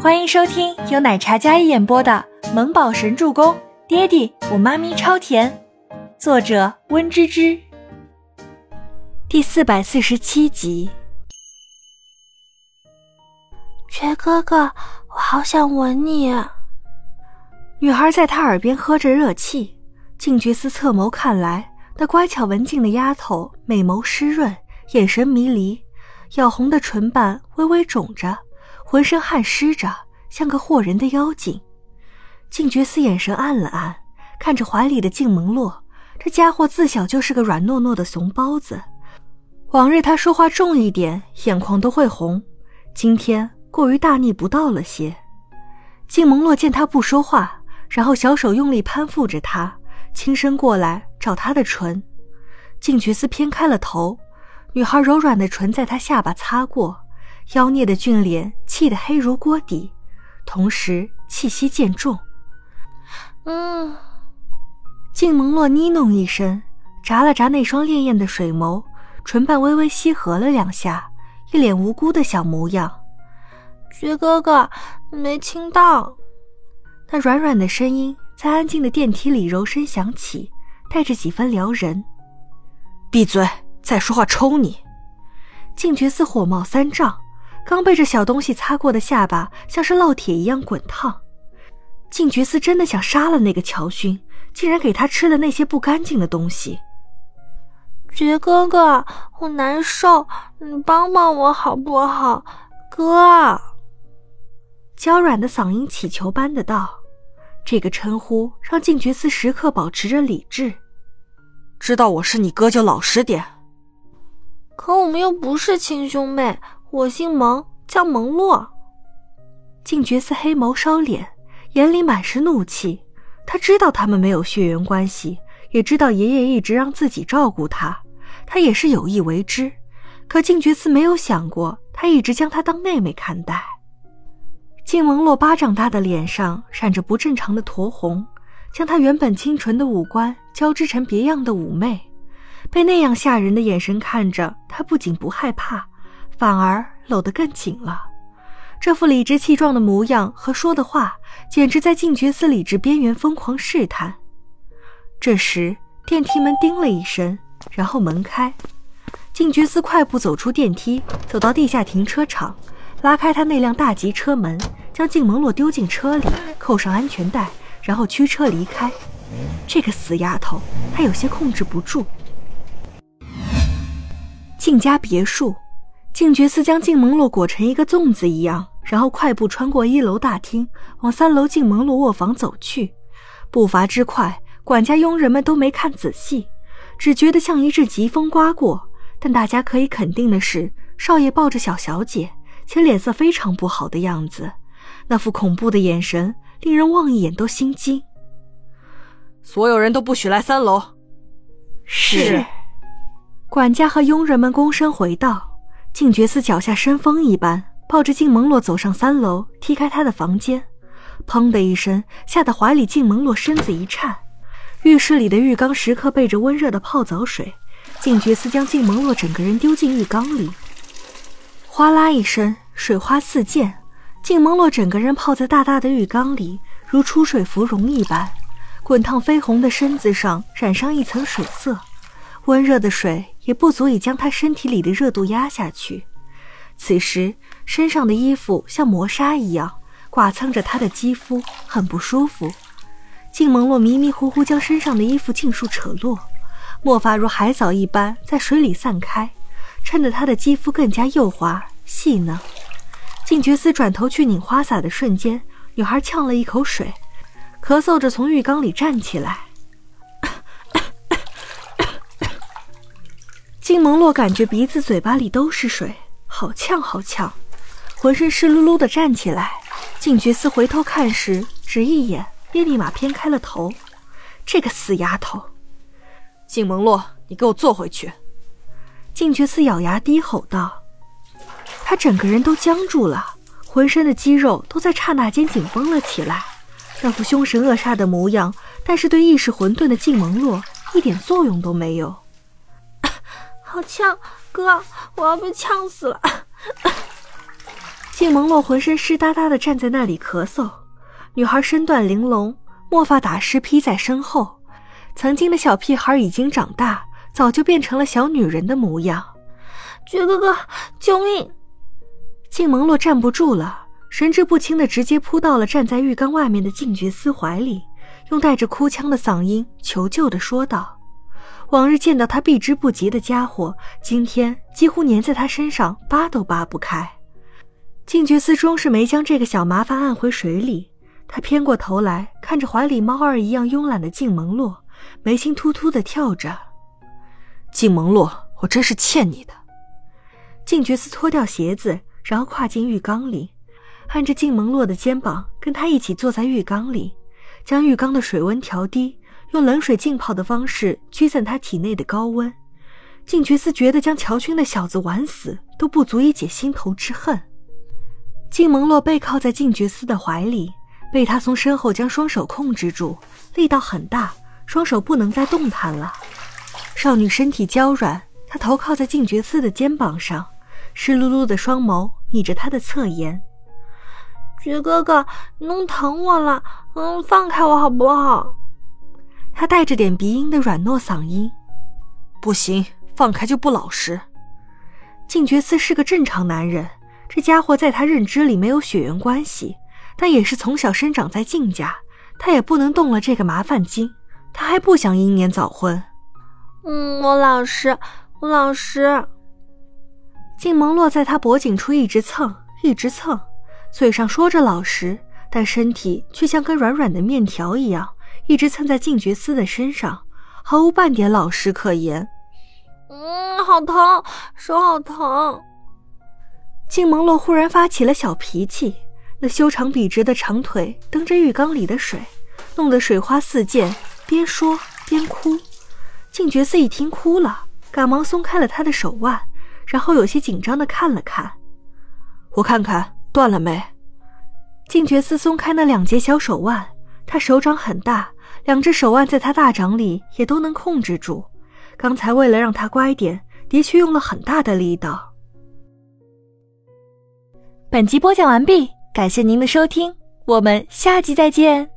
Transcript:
欢迎收听由奶茶嘉一演播的《萌宝神助攻》，爹地我妈咪超甜，作者温芝芝。第四百四十七集。觉哥哥，我好想吻你。女孩在他耳边喝着热气，静觉寺侧眸看来，那乖巧文静的丫头美眸湿润，眼神迷离，咬红的唇瓣微微肿着。浑身汗湿着，像个惑人的妖精。静觉寺眼神暗了暗，看着怀里的静萌洛，这家伙自小就是个软糯糯的怂包子。往日他说话重一点，眼眶都会红，今天过于大逆不道了些。静萌洛见他不说话，然后小手用力攀附着他，轻身过来找他的唇。静觉寺偏开了头，女孩柔软的唇在他下巴擦过。妖孽的俊脸气得黑如锅底，同时气息渐重。嗯，静萌洛呢哝一声，眨了眨那双潋滟的水眸，唇瓣微微吸合了两下，一脸无辜的小模样。觉哥哥，没亲到。那软软的声音在安静的电梯里柔声响起，带着几分撩人。闭嘴！再说话抽你！静觉似火冒三丈。刚被这小东西擦过的下巴像是烙铁一样滚烫，静觉寺真的想杀了那个乔勋，竟然给他吃了那些不干净的东西。觉哥哥，我难受，你帮帮我好不好？哥，娇软的嗓音乞求般的道，这个称呼让静觉寺时刻保持着理智。知道我是你哥就老实点。可我们又不是亲兄妹。我姓蒙，叫蒙洛。静觉寺黑眸烧脸，眼里满是怒气。他知道他们没有血缘关系，也知道爷爷一直让自己照顾他，他也是有意为之。可静觉寺没有想过，他一直将他当妹妹看待。静蒙洛巴掌大的脸上闪着不正常的酡红，将他原本清纯的五官交织成别样的妩媚。被那样吓人的眼神看着，他不仅不害怕。反而搂得更紧了，这副理直气壮的模样和说的话，简直在静觉寺理智边缘疯狂试探。这时，电梯门叮了一声，然后门开，静觉寺快步走出电梯，走到地下停车场，拉开他那辆大吉车门，将静萌洛丢进车里，扣上安全带，然后驱车离开。这个死丫头，他有些控制不住。静家别墅。静觉寺将静萌洛裹成一个粽子一样，然后快步穿过一楼大厅，往三楼静萌洛卧房走去。步伐之快，管家佣人们都没看仔细，只觉得像一阵疾风刮过。但大家可以肯定的是，少爷抱着小小姐，且脸色非常不好的样子，那副恐怖的眼神令人望一眼都心惊。所有人都不许来三楼。是。管家和佣人们躬身回道。静觉寺脚下生风一般，抱着静萌洛走上三楼，踢开他的房间，砰的一声，吓得怀里静萌洛身子一颤。浴室里的浴缸时刻备着温热的泡澡水，静觉寺将静萌洛整个人丢进浴缸里，哗啦一声，水花四溅，静萌洛整个人泡在大大的浴缸里，如出水芙蓉一般，滚烫绯红的身子上染上一层水色。温热的水也不足以将他身体里的热度压下去。此时身上的衣服像磨砂一样剐蹭着他的肌肤，很不舒服。静萌洛迷迷糊糊将身上的衣服尽数扯落，墨发如海藻一般在水里散开，衬得他的肌肤更加幼滑细嫩。静觉寺转头去拧花洒的瞬间，女孩呛了一口水，咳嗽着从浴缸里站起来。金蒙洛感觉鼻子、嘴巴里都是水，好呛好呛，浑身湿漉漉的站起来。静觉寺回头看时，只一眼便立马偏开了头。这个死丫头！静蒙洛，你给我坐回去！静觉寺咬牙低吼道。他整个人都僵住了，浑身的肌肉都在刹那间紧绷了起来，那副凶神恶煞的模样，但是对意识混沌的静蒙洛一点作用都没有。好呛，哥，我要被呛死了！静萌洛浑身湿哒哒的站在那里咳嗽，女孩身段玲珑，墨发打湿披在身后，曾经的小屁孩已经长大，早就变成了小女人的模样。绝哥哥，救命！静萌洛站不住了，神志不清的直接扑到了站在浴缸外面的静觉司怀里，用带着哭腔的嗓音求救的说道：“往日见到他避之不及的家伙，今天几乎粘在他身上，扒都扒不开。”静觉司终是没将这个小麻烦按回水里，他偏过头来看着怀里猫儿一样慵懒的静蒙洛，眉心突突的跳着：“静蒙洛，我真是欠你的。”静觉司脱掉鞋子。然后跨进浴缸里，按着静蒙洛的肩膀，跟他一起坐在浴缸里，将浴缸的水温调低，用冷水浸泡的方式驱散他体内的高温。静觉寺觉得将乔勋的小子玩死都不足以解心头之恨。静蒙洛背靠在静觉寺的怀里，被他从身后将双手控制住，力道很大，双手不能再动弹了。少女身体娇软，她头靠在静觉寺的肩膀上，湿漉漉的双眸。倚着他的侧颜，绝哥哥，你弄疼我了，嗯，放开我好不好？他带着点鼻音的软糯嗓音。不行，放开就不老实。静觉寺是个正常男人，这家伙在他认知里没有血缘关系，但也是从小生长在静家，他也不能动了这个麻烦精。他还不想英年早婚。嗯，我老实，我老实。静萌落在他脖颈处一直蹭，一直蹭，嘴上说着老实，但身体却像根软软的面条一样，一直蹭在静觉司的身上，毫无半点老实可言。嗯，好疼，手好疼。静萌洛忽然发起了小脾气，那修长笔直的长腿蹬着浴缸里的水，弄得水花四溅，边说边哭。静觉司一听哭了，赶忙松开了他的手腕。然后有些紧张的看了看，我看看断了没。静觉寺松开那两截小手腕，他手掌很大，两只手腕在他大掌里也都能控制住。刚才为了让他乖点，的确用了很大的力道。本集播讲完毕，感谢您的收听，我们下集再见。